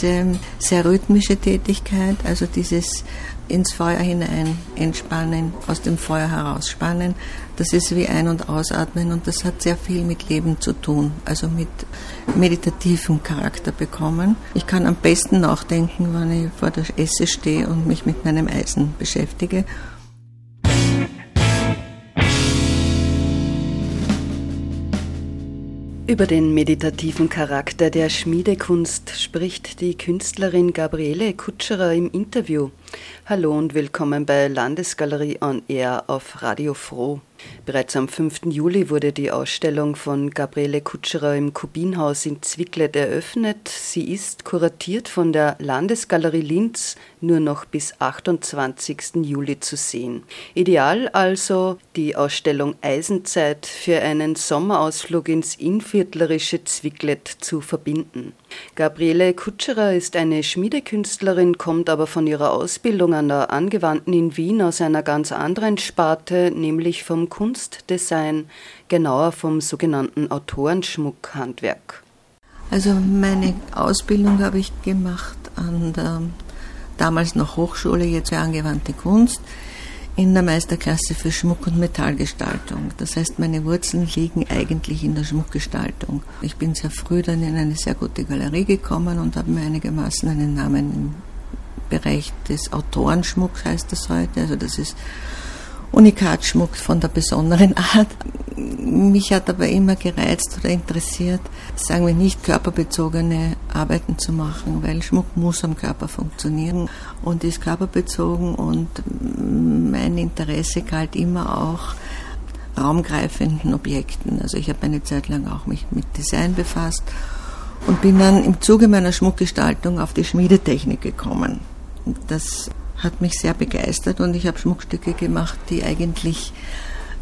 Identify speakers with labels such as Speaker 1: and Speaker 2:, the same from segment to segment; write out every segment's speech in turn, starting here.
Speaker 1: diese sehr rhythmische Tätigkeit, also dieses ins Feuer hinein entspannen, aus dem Feuer herausspannen, das ist wie ein- und ausatmen und das hat sehr viel mit Leben zu tun, also mit meditativem Charakter bekommen. Ich kann am besten nachdenken, wenn ich vor der Esse stehe und mich mit meinem Eisen beschäftige
Speaker 2: Über den meditativen Charakter der Schmiedekunst spricht die Künstlerin Gabriele Kutscherer im Interview. Hallo und willkommen bei Landesgalerie on Air auf Radio Froh. Bereits am 5. Juli wurde die Ausstellung von Gabriele Kutscherer im Kubinhaus in Zwicklet eröffnet. Sie ist kuratiert von der Landesgalerie Linz nur noch bis 28. Juli zu sehen. Ideal also die Ausstellung Eisenzeit für einen Sommerausflug ins inviertlerische Zwicklet zu verbinden. Gabriele Kutscherer ist eine Schmiedekünstlerin, kommt aber von ihrer Ausbildung an der Angewandten in Wien aus einer ganz anderen Sparte, nämlich vom Kunstdesign, genauer vom sogenannten Autorenschmuckhandwerk.
Speaker 1: Also meine Ausbildung habe ich gemacht an der damals noch Hochschule, jetzt für angewandte Kunst, in der Meisterklasse für Schmuck- und Metallgestaltung. Das heißt, meine Wurzeln liegen eigentlich in der Schmuckgestaltung. Ich bin sehr früh dann in eine sehr gute Galerie gekommen und habe mir einigermaßen einen Namen Bereich des Autorenschmucks, heißt das heute. Also das ist Unikatschmuck von der besonderen Art. Mich hat aber immer gereizt oder interessiert, sagen wir nicht körperbezogene Arbeiten zu machen, weil Schmuck muss am Körper funktionieren und ist körperbezogen und mein Interesse galt immer auch raumgreifenden Objekten. Also ich habe eine Zeit lang auch mich mit Design befasst und bin dann im Zuge meiner Schmuckgestaltung auf die Schmiedetechnik gekommen. Das hat mich sehr begeistert und ich habe Schmuckstücke gemacht, die eigentlich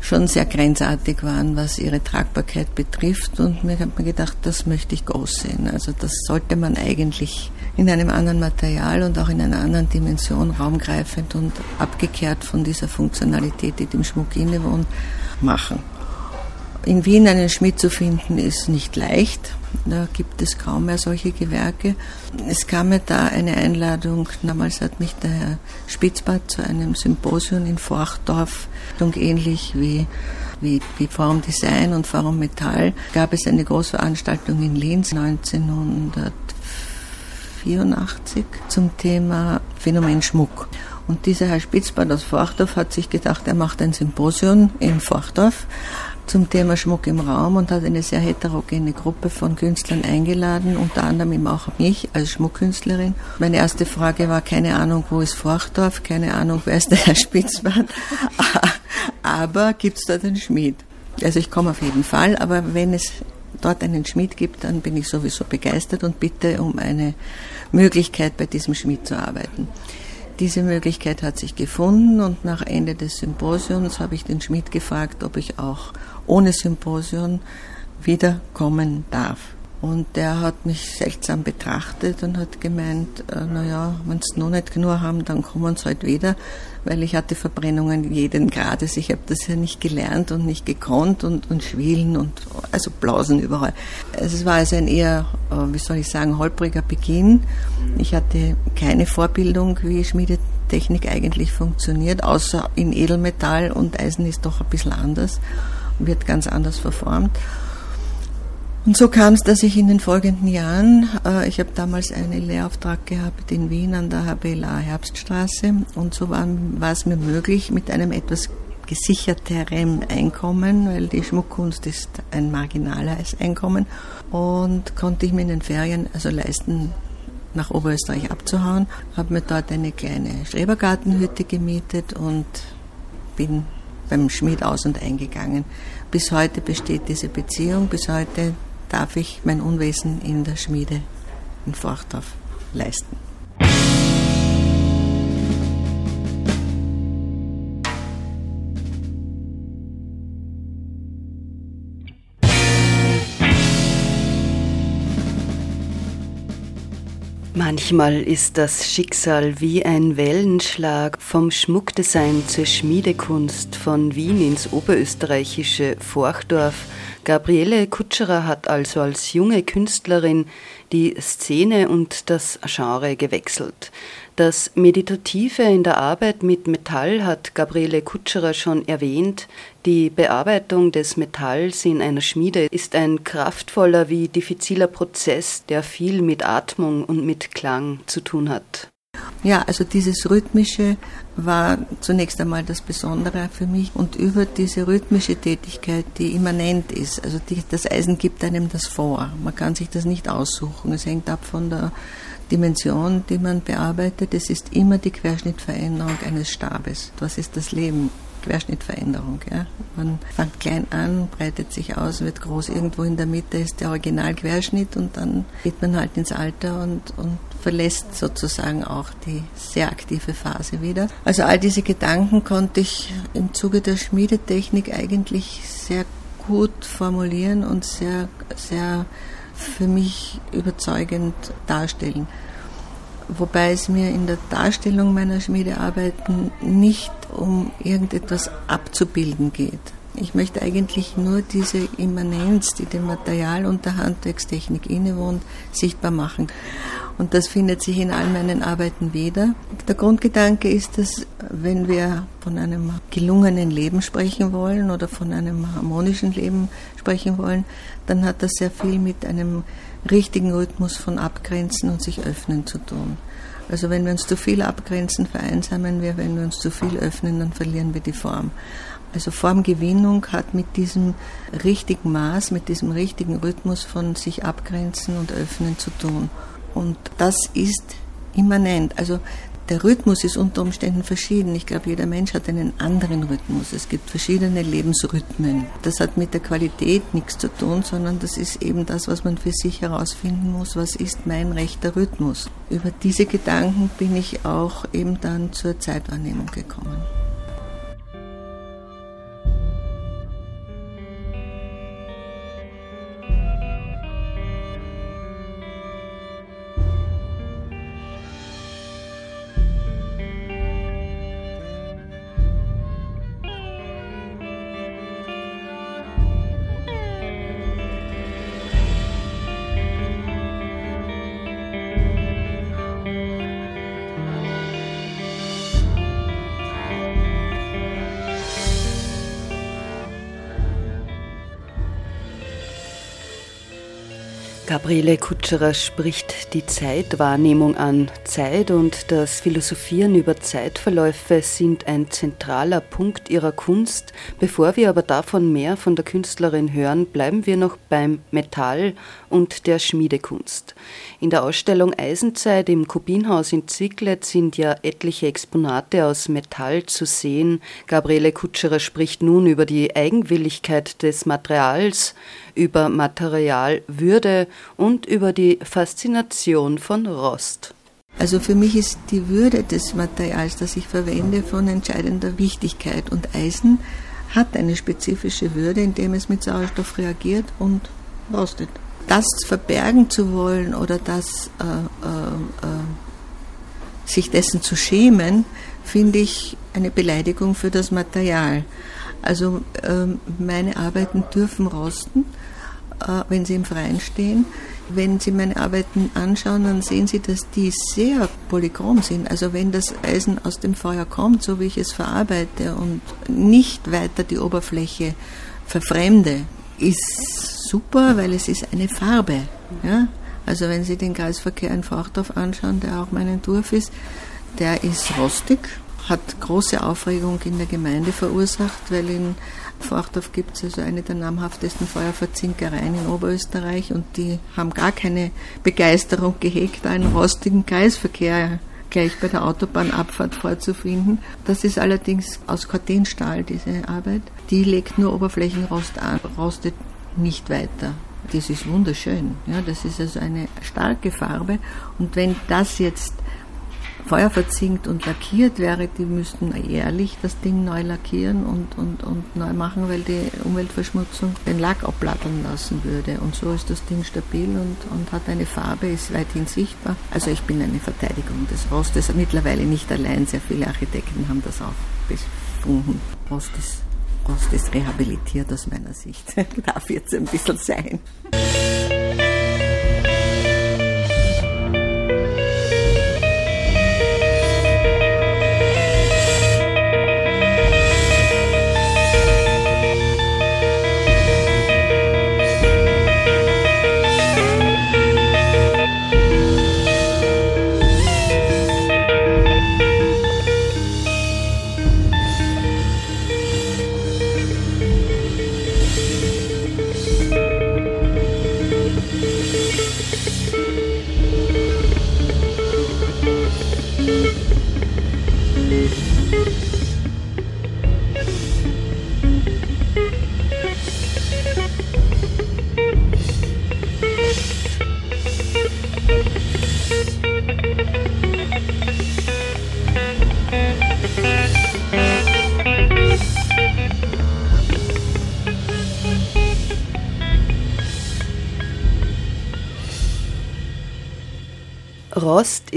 Speaker 1: schon sehr grenzartig waren, was ihre Tragbarkeit betrifft. Und mir hat mir gedacht, das möchte ich groß sehen. Also das sollte man eigentlich in einem anderen Material und auch in einer anderen Dimension raumgreifend und abgekehrt von dieser Funktionalität, die dem Schmuck innewohnt, machen. In Wien einen Schmied zu finden, ist nicht leicht. Da gibt es kaum mehr solche Gewerke. Es kam mir da eine Einladung. Damals hat mich der Herr Spitzbart zu einem Symposium in Forchdorf, ähnlich wie wie, wie Forum Design und Forum Metall, gab es eine Großveranstaltung in Linz 1984 zum Thema Phänomen Schmuck. Und dieser Herr Spitzbart aus Forchdorf hat sich gedacht, er macht ein Symposium in Forchdorf zum Thema Schmuck im Raum und hat eine sehr heterogene Gruppe von Künstlern eingeladen, unter anderem eben auch mich als Schmuckkünstlerin. Meine erste Frage war, keine Ahnung, wo ist Forchdorf, keine Ahnung, wer ist der Herr Spitzbart, aber gibt es dort einen Schmied? Also ich komme auf jeden Fall, aber wenn es dort einen Schmied gibt, dann bin ich sowieso begeistert und bitte um eine Möglichkeit, bei diesem Schmied zu arbeiten. Diese Möglichkeit hat sich gefunden und nach Ende des Symposiums habe ich den Schmied gefragt, ob ich auch ohne Symposium wiederkommen darf. Und der hat mich seltsam betrachtet und hat gemeint, äh, naja, wenn sie noch nicht genug haben, dann kommen sie halt wieder, weil ich hatte Verbrennungen jeden Grades. Ich habe das ja nicht gelernt und nicht gekonnt und, und Schwielen und also Blausen überall. Also es war also ein eher, äh, wie soll ich sagen, holpriger Beginn. Ich hatte keine Vorbildung, wie Schmiedetechnik eigentlich funktioniert, außer in Edelmetall und Eisen ist doch ein bisschen anders, wird ganz anders verformt. Und so kam es, dass ich in den folgenden Jahren, äh, ich habe damals einen Lehrauftrag gehabt in Wien an der HBLA Herbststraße und so war, war es mir möglich, mit einem etwas gesicherterem Einkommen, weil die Schmuckkunst ist ein marginales Einkommen und konnte ich mir in den Ferien also leisten, nach Oberösterreich abzuhauen, habe mir dort eine kleine Schrebergartenhütte gemietet und bin beim Schmied aus und eingegangen. Bis heute besteht diese Beziehung, bis heute darf ich mein Unwesen in der Schmiede in Forchdorf leisten.
Speaker 2: Manchmal ist das Schicksal wie ein Wellenschlag vom Schmuckdesign zur Schmiedekunst von Wien ins oberösterreichische Forchdorf. Gabriele Kutscherer hat also als junge Künstlerin die Szene und das Genre gewechselt. Das Meditative in der Arbeit mit Metall hat Gabriele Kutscherer schon erwähnt. Die Bearbeitung des Metalls in einer Schmiede ist ein kraftvoller wie diffiziler Prozess, der viel mit Atmung und mit Klang zu tun hat.
Speaker 1: Ja, also dieses Rhythmische war zunächst einmal das Besondere für mich und über diese rhythmische Tätigkeit, die immanent ist, also die, das Eisen gibt einem das vor. Man kann sich das nicht aussuchen. Es hängt ab von der Dimension, die man bearbeitet. Es ist immer die Querschnittveränderung eines Stabes. Was ist das Leben? Querschnittveränderung. Ja. Man fängt klein an, breitet sich aus, wird groß. Irgendwo in der Mitte ist der Originalquerschnitt und dann geht man halt ins Alter und, und verlässt sozusagen auch die sehr aktive Phase wieder. Also all diese Gedanken konnte ich im Zuge der Schmiedetechnik eigentlich sehr gut formulieren und sehr, sehr für mich überzeugend darstellen. Wobei es mir in der Darstellung meiner Schmiedearbeiten nicht um irgendetwas abzubilden geht. Ich möchte eigentlich nur diese Immanenz, die dem Material und der Handwerkstechnik innewohnt, sichtbar machen. Und das findet sich in all meinen Arbeiten wieder. Der Grundgedanke ist, dass wenn wir von einem gelungenen Leben sprechen wollen oder von einem harmonischen Leben sprechen wollen, dann hat das sehr viel mit einem richtigen Rhythmus von Abgrenzen und sich öffnen zu tun. Also wenn wir uns zu viel abgrenzen, vereinsamen wir, wenn wir uns zu viel öffnen, dann verlieren wir die Form. Also Formgewinnung hat mit diesem richtigen Maß, mit diesem richtigen Rhythmus von sich abgrenzen und öffnen zu tun. Und das ist immanent. Also der Rhythmus ist unter Umständen verschieden. Ich glaube, jeder Mensch hat einen anderen Rhythmus. Es gibt verschiedene Lebensrhythmen. Das hat mit der Qualität nichts zu tun, sondern das ist eben das, was man für sich herausfinden muss. Was ist mein rechter Rhythmus? Über diese Gedanken bin ich auch eben dann zur Zeitwahrnehmung gekommen.
Speaker 2: Gabriele Kutscherer spricht die Zeitwahrnehmung an. Zeit und das Philosophieren über Zeitverläufe sind ein zentraler Punkt ihrer Kunst. Bevor wir aber davon mehr von der Künstlerin hören, bleiben wir noch beim Metall und der Schmiedekunst. In der Ausstellung Eisenzeit im Kubinhaus in Zwicklet sind ja etliche Exponate aus Metall zu sehen. Gabriele Kutscherer spricht nun über die Eigenwilligkeit des Materials, über Materialwürde und über die Faszination von Rost.
Speaker 1: Also für mich ist die Würde des Materials, das ich verwende, von entscheidender Wichtigkeit. Und Eisen hat eine spezifische Würde, indem es mit Sauerstoff reagiert und rostet. Das verbergen zu wollen oder das, äh, äh, äh, sich dessen zu schämen, finde ich eine Beleidigung für das Material. Also ähm, meine Arbeiten dürfen rosten äh, wenn sie im Freien stehen. Wenn Sie meine Arbeiten anschauen, dann sehen Sie, dass die sehr polychrom sind. Also wenn das Eisen aus dem Feuer kommt, so wie ich es verarbeite und nicht weiter die Oberfläche verfremde, ist super, weil es ist eine Farbe. Ja? Also wenn Sie den Kreisverkehr in Forchdorf anschauen, der auch mein Entwurf ist, der ist rostig, hat große Aufregung in der Gemeinde verursacht, weil in Forchdorf gibt es also eine der namhaftesten Feuerverzinkereien in Oberösterreich und die haben gar keine Begeisterung gehegt, einen rostigen Kreisverkehr gleich bei der Autobahnabfahrt vorzufinden. Das ist allerdings aus Cortenstahl, diese Arbeit. Die legt nur Oberflächenrost an, rostet nicht weiter. Das ist wunderschön. Ja, das ist also eine starke Farbe. Und wenn das jetzt Feuer verzinkt und lackiert wäre, die müssten jährlich das Ding neu lackieren und, und, und neu machen, weil die Umweltverschmutzung den Lack abplatteln lassen würde. Und so ist das Ding stabil und, und hat eine Farbe, ist weithin sichtbar. Also ich bin eine Verteidigung des Rostes. Mittlerweile nicht allein, sehr viele Architekten haben das auch befunden. Rost ist, Rost ist rehabilitiert aus meiner Sicht. Darf jetzt ein bisschen sein.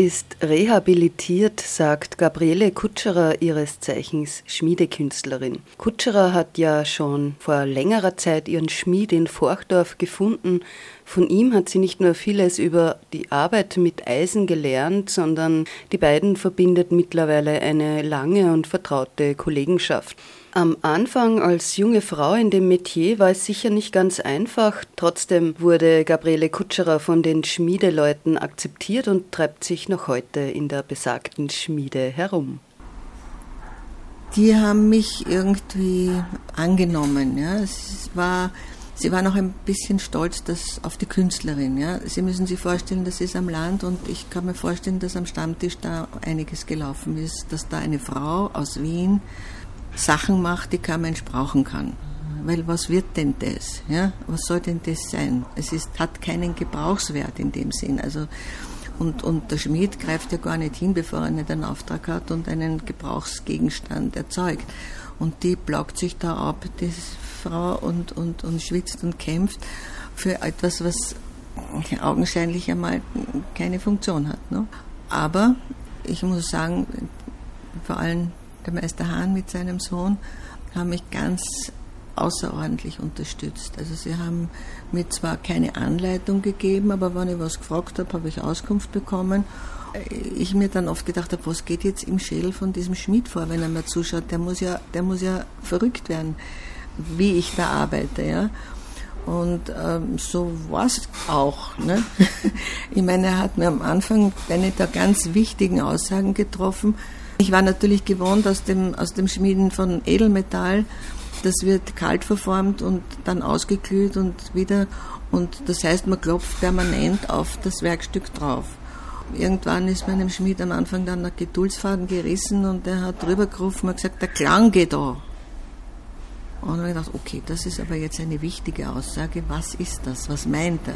Speaker 2: Ist rehabilitiert, sagt Gabriele Kutscherer, ihres Zeichens Schmiedekünstlerin. Kutscherer hat ja schon vor längerer Zeit ihren Schmied in Forchdorf gefunden. Von ihm hat sie nicht nur vieles über die Arbeit mit Eisen gelernt, sondern die beiden verbindet mittlerweile eine lange und vertraute Kollegenschaft. Am Anfang als junge Frau in dem Metier war es sicher nicht ganz einfach. Trotzdem wurde Gabriele Kutscherer von den Schmiedeleuten akzeptiert und treibt sich noch heute in der besagten Schmiede herum.
Speaker 1: Die haben mich irgendwie angenommen. Ja. Es war, sie waren auch ein bisschen stolz dass, auf die Künstlerin. Ja. Sie müssen sich vorstellen, das ist am Land und ich kann mir vorstellen, dass am Stammtisch da einiges gelaufen ist, dass da eine Frau aus Wien Sachen macht, die kein Mensch brauchen kann. Weil was wird denn das? Ja? Was soll denn das sein? Es ist, hat keinen Gebrauchswert in dem Sinn. Also, und, und der Schmied greift ja gar nicht hin, bevor er nicht einen Auftrag hat und einen Gebrauchsgegenstand erzeugt. Und die blockt sich da ab, die Frau, und, und, und schwitzt und kämpft für etwas, was augenscheinlich einmal keine Funktion hat. Ne? Aber ich muss sagen, vor allem der Meister Hahn mit seinem Sohn haben mich ganz außerordentlich unterstützt. Also sie haben mir zwar keine Anleitung gegeben, aber wenn ich was gefragt habe, habe ich Auskunft bekommen. Ich mir dann oft gedacht habe, was geht jetzt im Schädel von diesem Schmied vor, wenn er mir zuschaut? Der muss ja, der muss ja verrückt werden, wie ich da arbeite, ja. Und ähm, so war es auch. Ne? Ich meine, er hat mir am Anfang eine der ganz wichtigen Aussagen getroffen, ich war natürlich gewohnt aus dem, aus dem Schmieden von Edelmetall. Das wird kalt verformt und dann ausgeglüht und wieder. Und das heißt, man klopft permanent auf das Werkstück drauf. Irgendwann ist meinem Schmied am Anfang dann der Geduldsfaden gerissen und er hat drüber gerufen und gesagt, der Klang geht da. Und dann habe ich gedacht, okay, das ist aber jetzt eine wichtige Aussage. Was ist das? Was meint er?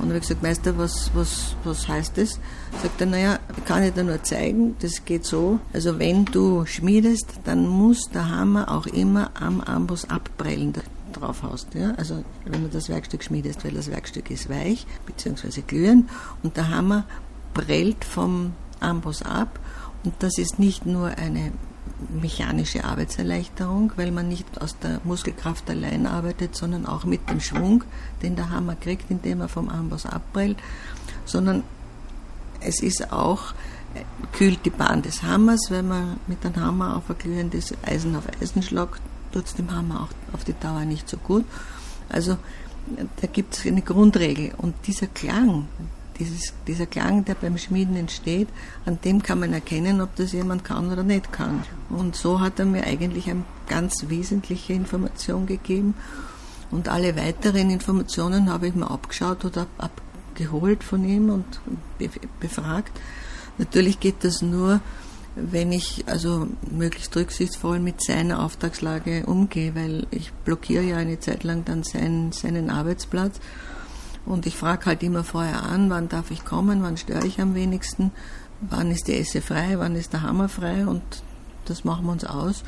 Speaker 1: Und habe ich gesagt, Meister, was, was, was heißt das? Sagt er, naja, kann ich dir nur zeigen, das geht so. Also wenn du schmiedest, dann muss der Hammer auch immer am Amboss abprellen drauf hast. Ja? Also wenn du das Werkstück schmiedest, weil das Werkstück ist weich bzw. glühend und der Hammer prellt vom Amboss ab und das ist nicht nur eine mechanische Arbeitserleichterung, weil man nicht aus der Muskelkraft allein arbeitet, sondern auch mit dem Schwung, den der Hammer kriegt, indem er vom Amboss abprellt, sondern es ist auch, äh, kühlt die Bahn des Hammers, wenn man mit einem Hammer auf ein glühendes Eisen auf Eisen schlagt, tut es dem Hammer auch auf die Dauer nicht so gut. Also da gibt es eine Grundregel und dieser Klang, dieses, dieser Klang, der beim Schmieden entsteht, an dem kann man erkennen, ob das jemand kann oder nicht kann. Und so hat er mir eigentlich eine ganz wesentliche Information gegeben. Und alle weiteren Informationen habe ich mir abgeschaut oder abgeholt von ihm und befragt. Natürlich geht das nur, wenn ich also möglichst rücksichtsvoll mit seiner Auftragslage umgehe, weil ich blockiere ja eine Zeit lang dann seinen, seinen Arbeitsplatz und ich frage halt immer vorher an, wann darf ich kommen, wann störe ich am wenigsten, wann ist die Esse frei, wann ist der Hammer frei und das machen wir uns aus.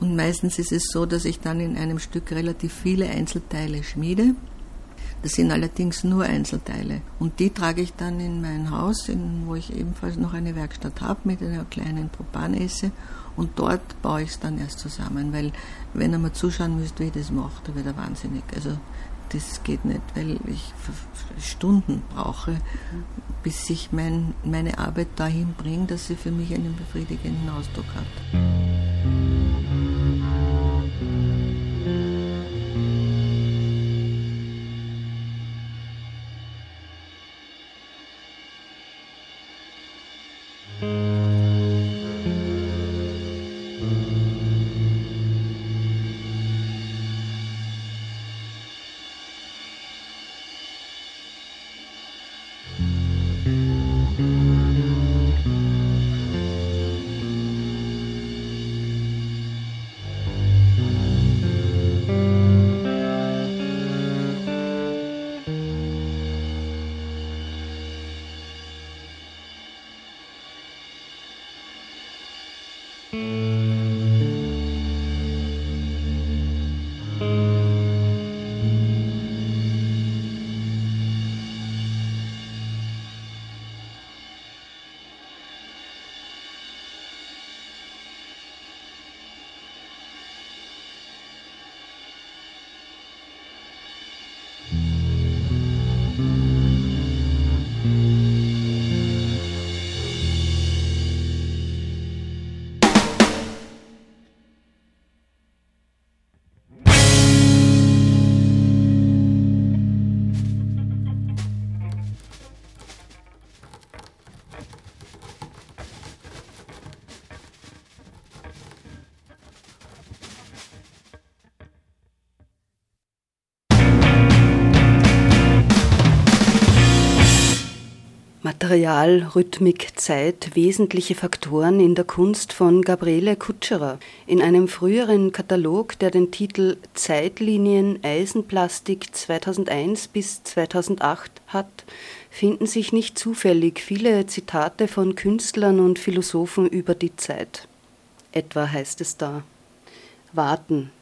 Speaker 1: Und meistens ist es so, dass ich dann in einem Stück relativ viele Einzelteile schmiede. Das sind allerdings nur Einzelteile. Und die trage ich dann in mein Haus, in, wo ich ebenfalls noch eine Werkstatt habe mit einer kleinen Propanesse. Und dort baue ich es dann erst zusammen, weil wenn ihr mal zuschauen müsst, wie ich das mache, da wird er wahnsinnig. Also das geht nicht, weil ich Stunden brauche, bis ich mein, meine Arbeit dahin bringe, dass sie für mich einen befriedigenden Ausdruck hat.
Speaker 2: Material, Rhythmik, Zeit wesentliche Faktoren in der Kunst von Gabriele Kutscherer. In einem früheren Katalog, der den Titel Zeitlinien Eisenplastik 2001 bis 2008 hat, finden sich nicht zufällig viele Zitate von Künstlern und Philosophen über die Zeit. Etwa heißt es da: Warten,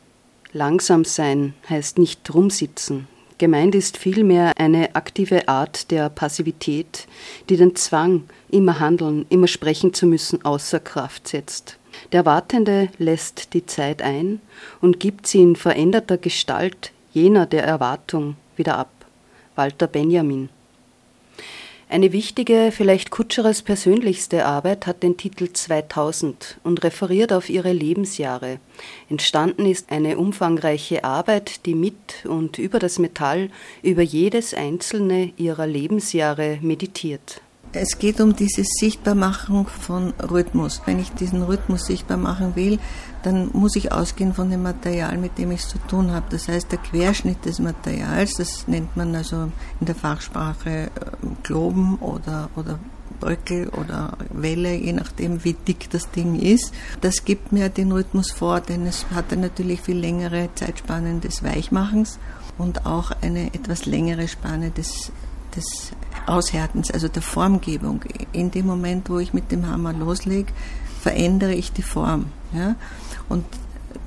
Speaker 2: langsam sein heißt nicht rumsitzen, Gemeint ist vielmehr eine aktive Art der Passivität, die den Zwang, immer handeln, immer sprechen zu müssen, außer Kraft setzt. Der Wartende lässt die Zeit ein und gibt sie in veränderter Gestalt jener der Erwartung wieder ab. Walter Benjamin eine wichtige, vielleicht Kutscheres persönlichste Arbeit hat den Titel 2000 und referiert auf ihre Lebensjahre. Entstanden ist eine umfangreiche Arbeit, die mit und über das Metall über jedes einzelne ihrer Lebensjahre meditiert.
Speaker 1: Es geht um diese Sichtbarmachung von Rhythmus. Wenn ich diesen Rhythmus sichtbar machen will, dann muss ich ausgehen von dem Material, mit dem ich es zu tun habe. Das heißt, der Querschnitt des Materials, das nennt man also in der Fachsprache Globen ähm, oder, oder Bröckel oder Welle, je nachdem, wie dick das Ding ist. Das gibt mir den Rhythmus vor, denn es hat natürlich viel längere Zeitspannen des Weichmachens und auch eine etwas längere Spanne des des Aushärtens, also der Formgebung. In dem Moment, wo ich mit dem Hammer loslege, verändere ich die Form. Ja? Und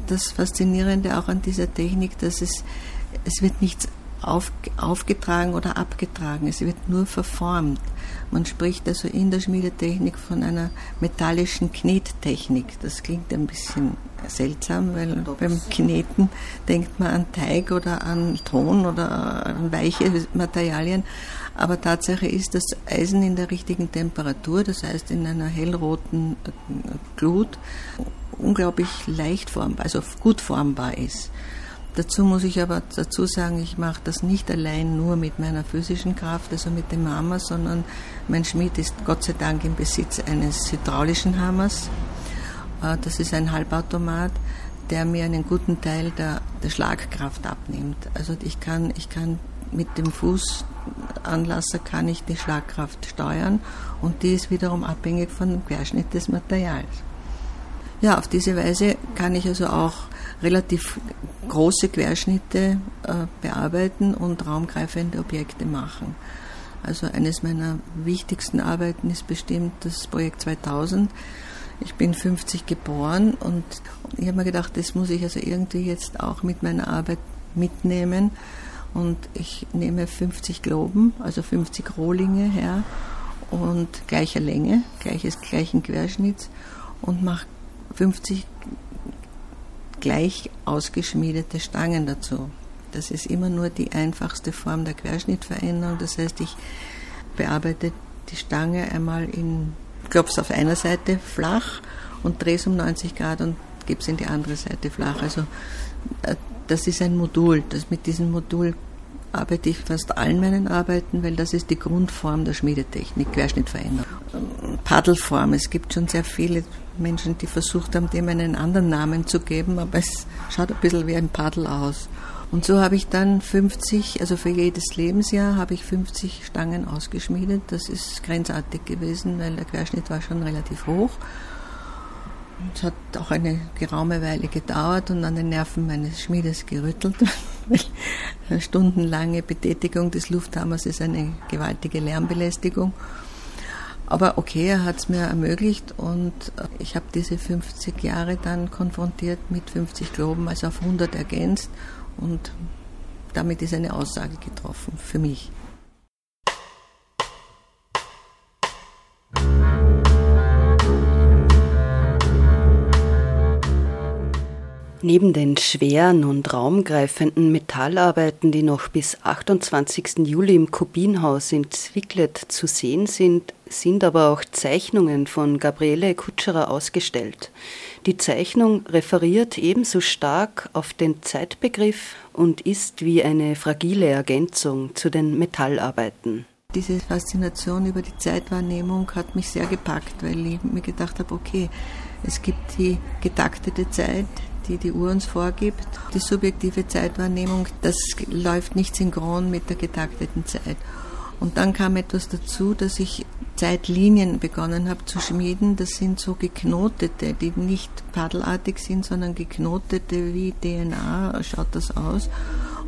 Speaker 1: das Faszinierende auch an dieser Technik, dass es, es wird nichts auf, aufgetragen oder abgetragen, es wird nur verformt. Man spricht also in der Schmiedetechnik von einer metallischen Knettechnik. Das klingt ein bisschen seltsam, weil beim Kneten denkt man an Teig oder an Ton oder an weiche Materialien. Aber Tatsache ist, dass Eisen in der richtigen Temperatur, das heißt in einer hellroten Glut, unglaublich leicht formbar, also gut formbar ist. Dazu muss ich aber dazu sagen, ich mache das nicht allein nur mit meiner physischen Kraft, also mit dem Hammer, sondern mein Schmied ist Gott sei Dank im Besitz eines hydraulischen Hammers. Äh, das ist ein Halbautomat, der mir einen guten Teil der, der Schlagkraft abnimmt. Also ich kann, ich kann mit dem Fußanlasser kann ich die Schlagkraft steuern und die ist wiederum abhängig von dem Querschnitt des Materials. Ja, auf diese Weise kann ich also auch relativ große Querschnitte äh, bearbeiten und raumgreifende Objekte machen. Also eines meiner wichtigsten Arbeiten ist bestimmt das Projekt 2000. Ich bin 50 geboren und ich habe mir gedacht, das muss ich also irgendwie jetzt auch mit meiner Arbeit mitnehmen. Und ich nehme 50 Globen, also 50 Rohlinge her und gleicher Länge, gleiches, gleichen Querschnitts und mache 50 gleich ausgeschmiedete Stangen dazu. Das ist immer nur die einfachste Form der Querschnittveränderung. Das heißt, ich bearbeite die Stange einmal in, klopf's auf einer Seite flach und drehe es um 90 Grad und gebe es in die andere Seite flach. Also äh, das ist ein Modul. Das mit diesem Modul arbeite ich fast allen meinen Arbeiten, weil das ist die Grundform der Schmiedetechnik, Querschnittveränderung. Paddelform. Es gibt schon sehr viele Menschen, die versucht haben, dem einen anderen Namen zu geben, aber es schaut ein bisschen wie ein Paddel aus. Und so habe ich dann 50, also für jedes Lebensjahr habe ich 50 Stangen ausgeschmiedet. Das ist grenzartig gewesen, weil der Querschnitt war schon relativ hoch. Es hat auch eine geraume Weile gedauert und an den Nerven meines Schmiedes gerüttelt. Stundenlange Betätigung des Lufthammers ist eine gewaltige Lärmbelästigung. Aber okay, er hat es mir ermöglicht und ich habe diese 50 Jahre dann konfrontiert mit 50 Globen, also auf 100 ergänzt und damit ist eine Aussage getroffen für mich.
Speaker 2: Neben den schweren und raumgreifenden Metallarbeiten, die noch bis 28. Juli im Kubinhaus in Zwicklet zu sehen sind, sind aber auch Zeichnungen von Gabriele Kutscherer ausgestellt. Die Zeichnung referiert ebenso stark auf den Zeitbegriff und ist wie eine fragile Ergänzung zu den Metallarbeiten.
Speaker 1: Diese Faszination über die Zeitwahrnehmung hat mich sehr gepackt, weil ich mir gedacht habe, okay, es gibt die getaktete Zeit, die die Uhr uns vorgibt. Die subjektive Zeitwahrnehmung, das läuft nicht synchron mit der getakteten Zeit. Und dann kam etwas dazu, dass ich Zeitlinien begonnen habe zu schmieden. Das sind so geknotete, die nicht paddelartig sind, sondern geknotete wie DNA schaut das aus.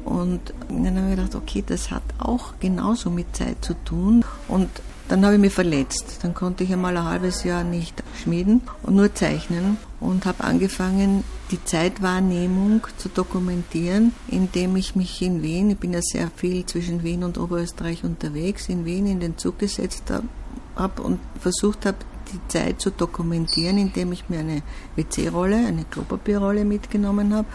Speaker 1: Und dann habe ich gedacht, okay, das hat auch genauso mit Zeit zu tun. Und dann habe ich mich verletzt. Dann konnte ich einmal ein halbes Jahr nicht schmieden und nur zeichnen und habe angefangen, die Zeitwahrnehmung zu dokumentieren, indem ich mich in Wien, ich bin ja sehr viel zwischen Wien und Oberösterreich unterwegs, in Wien in den Zug gesetzt habe und versucht habe, die Zeit zu dokumentieren, indem ich mir eine WC-Rolle, eine Klopapierrolle mitgenommen habe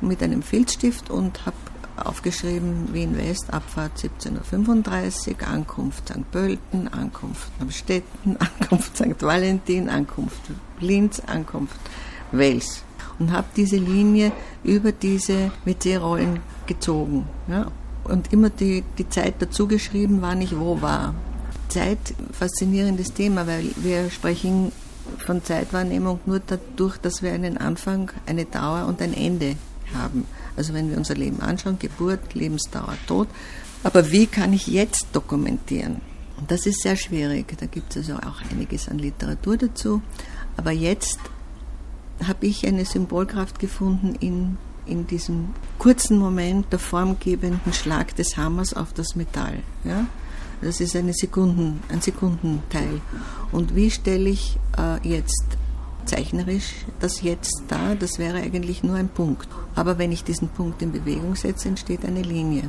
Speaker 1: mit einem Filzstift und habe aufgeschrieben Wien West, Abfahrt 17.35 Uhr, Ankunft St. Pölten, Ankunft Amstetten, Ankunft St. Valentin, Ankunft Linz, Ankunft Wels. Und habe diese Linie über diese WC-Rollen gezogen. Ja? Und immer die, die Zeit dazu geschrieben, wann ich wo war. Zeit, faszinierendes Thema, weil wir sprechen von Zeitwahrnehmung nur dadurch, dass wir einen Anfang, eine Dauer und ein Ende haben. Also wenn wir unser Leben anschauen, Geburt, Lebensdauer, Tod. Aber wie kann ich jetzt dokumentieren? Das ist sehr schwierig. Da gibt es also auch einiges an Literatur dazu. Aber jetzt habe ich eine Symbolkraft gefunden in, in diesem kurzen Moment der formgebenden Schlag des Hammers auf das Metall. Ja? Das ist eine Sekunden, ein Sekundenteil. Und wie stelle ich äh, jetzt zeichnerisch das jetzt da, das wäre eigentlich nur ein Punkt. Aber wenn ich diesen Punkt in Bewegung setze, entsteht eine Linie.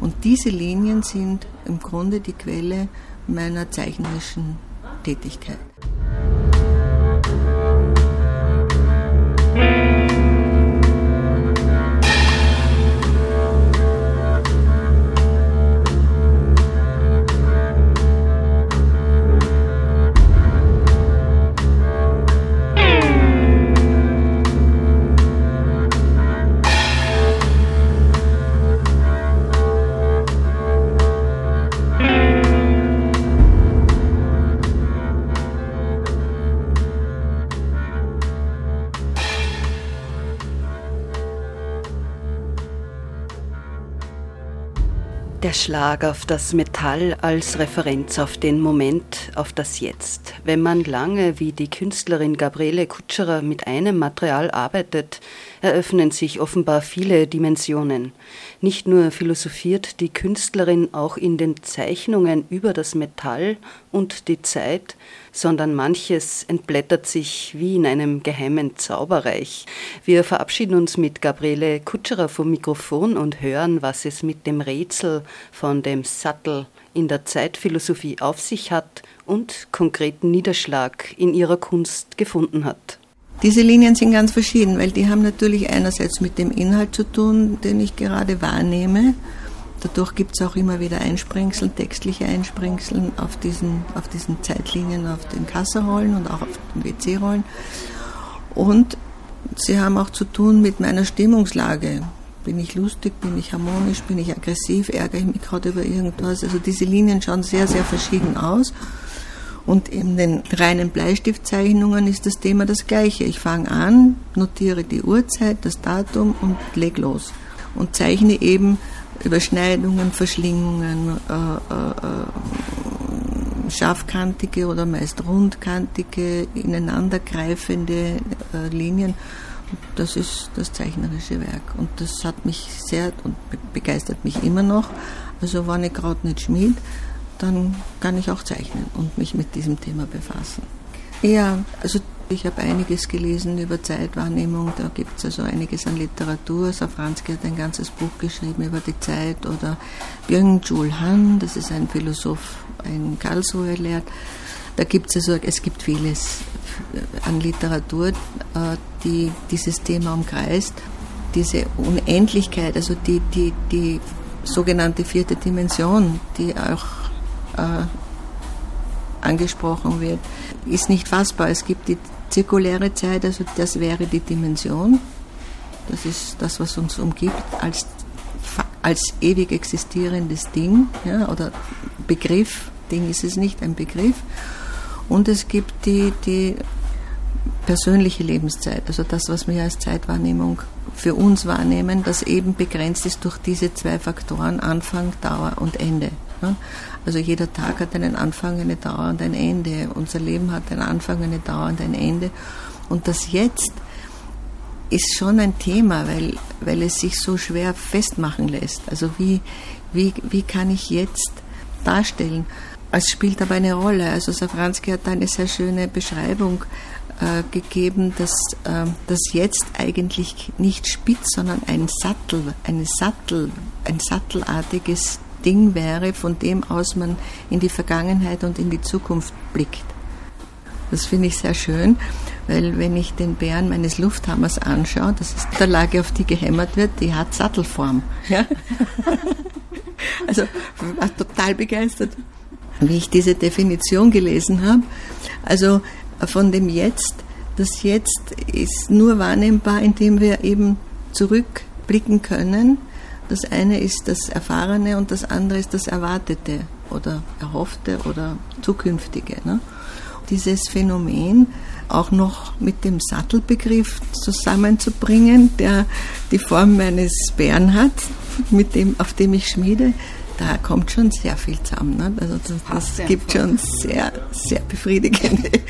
Speaker 1: Und diese Linien sind im Grunde die Quelle meiner zeichnerischen Tätigkeit.
Speaker 2: Der Schlag auf das Metall als Referenz auf den Moment, auf das Jetzt. Wenn man lange wie die Künstlerin Gabriele Kutscherer mit einem Material arbeitet, eröffnen sich offenbar viele Dimensionen. Nicht nur philosophiert die Künstlerin auch in den Zeichnungen über das Metall und die Zeit, sondern manches entblättert sich wie in einem geheimen Zauberreich. Wir verabschieden uns mit Gabriele Kutscherer vom Mikrofon und hören, was es mit dem Rätsel von dem Sattel in der Zeitphilosophie auf sich hat und konkreten Niederschlag in ihrer Kunst gefunden hat.
Speaker 1: Diese Linien sind ganz verschieden, weil die haben natürlich einerseits mit dem Inhalt zu tun, den ich gerade wahrnehme. Dadurch gibt es auch immer wieder Einsprengseln, textliche Einsprengseln auf diesen, auf diesen Zeitlinien, auf den Kasserollen und auch auf den WC-Rollen. Und sie haben auch zu tun mit meiner Stimmungslage. Bin ich lustig, bin ich harmonisch, bin ich aggressiv, ärgere ich mich gerade über irgendwas. Also diese Linien schauen sehr, sehr verschieden aus. Und in den reinen Bleistiftzeichnungen ist das Thema das gleiche. Ich fange an, notiere die Uhrzeit, das Datum und leg los. Und zeichne eben Überschneidungen, Verschlingungen, äh, äh, äh scharfkantige oder meist rundkantige, ineinandergreifende äh, Linien. Das ist das zeichnerische Werk. Und das hat mich sehr und begeistert mich immer noch. Also wenn ich gerade nicht schmied, dann kann ich auch zeichnen und mich mit diesem Thema befassen. Ja, also ich habe einiges gelesen über Zeitwahrnehmung, da gibt es also einiges an Literatur. Safranski hat ein ganzes Buch geschrieben über die Zeit oder Byung-Chul Han, das ist ein Philosoph in Karlsruhe lehrt. Da gibt es also, es gibt vieles an Literatur, äh, die dieses Thema umkreist. Diese Unendlichkeit, also die, die, die sogenannte vierte Dimension, die auch äh, angesprochen wird, ist nicht fassbar. Es gibt die zirkuläre Zeit, also das wäre die Dimension. Das ist das, was uns umgibt, als, als ewig existierendes Ding ja, oder Begriff. Ding ist es nicht, ein Begriff. Und es gibt die, die persönliche Lebenszeit, also das, was wir als Zeitwahrnehmung für uns wahrnehmen, das eben begrenzt ist durch diese zwei Faktoren Anfang, Dauer und Ende. Also jeder Tag hat einen Anfang, eine Dauer und ein Ende. Unser Leben hat einen Anfang, eine Dauer und ein Ende. Und das Jetzt ist schon ein Thema, weil, weil es sich so schwer festmachen lässt. Also wie, wie, wie kann ich jetzt darstellen? Es spielt aber eine Rolle. Also Safranski hat da eine sehr schöne Beschreibung äh, gegeben, dass äh, das jetzt eigentlich nicht spitz, sondern ein Sattel, eine Sattel, ein sattelartiges Ding wäre, von dem aus man in die Vergangenheit und in die Zukunft blickt. Das finde ich sehr schön, weil wenn ich den Bären meines Lufthammers anschaue, das ist der Lage, auf die gehämmert wird, die hat Sattelform. Ja? also war total begeistert, wie ich diese Definition gelesen habe. Also von dem Jetzt, das Jetzt ist nur wahrnehmbar, indem wir eben zurückblicken können das eine ist das Erfahrene und das andere ist das Erwartete oder Erhoffte oder Zukünftige. Ne? Dieses Phänomen auch noch mit dem Sattelbegriff zusammenzubringen, der die Form meines Bären hat, mit dem, auf dem ich schmiede, da kommt schon sehr viel zusammen. Ne? Also das, das gibt schon sehr, sehr befriedigende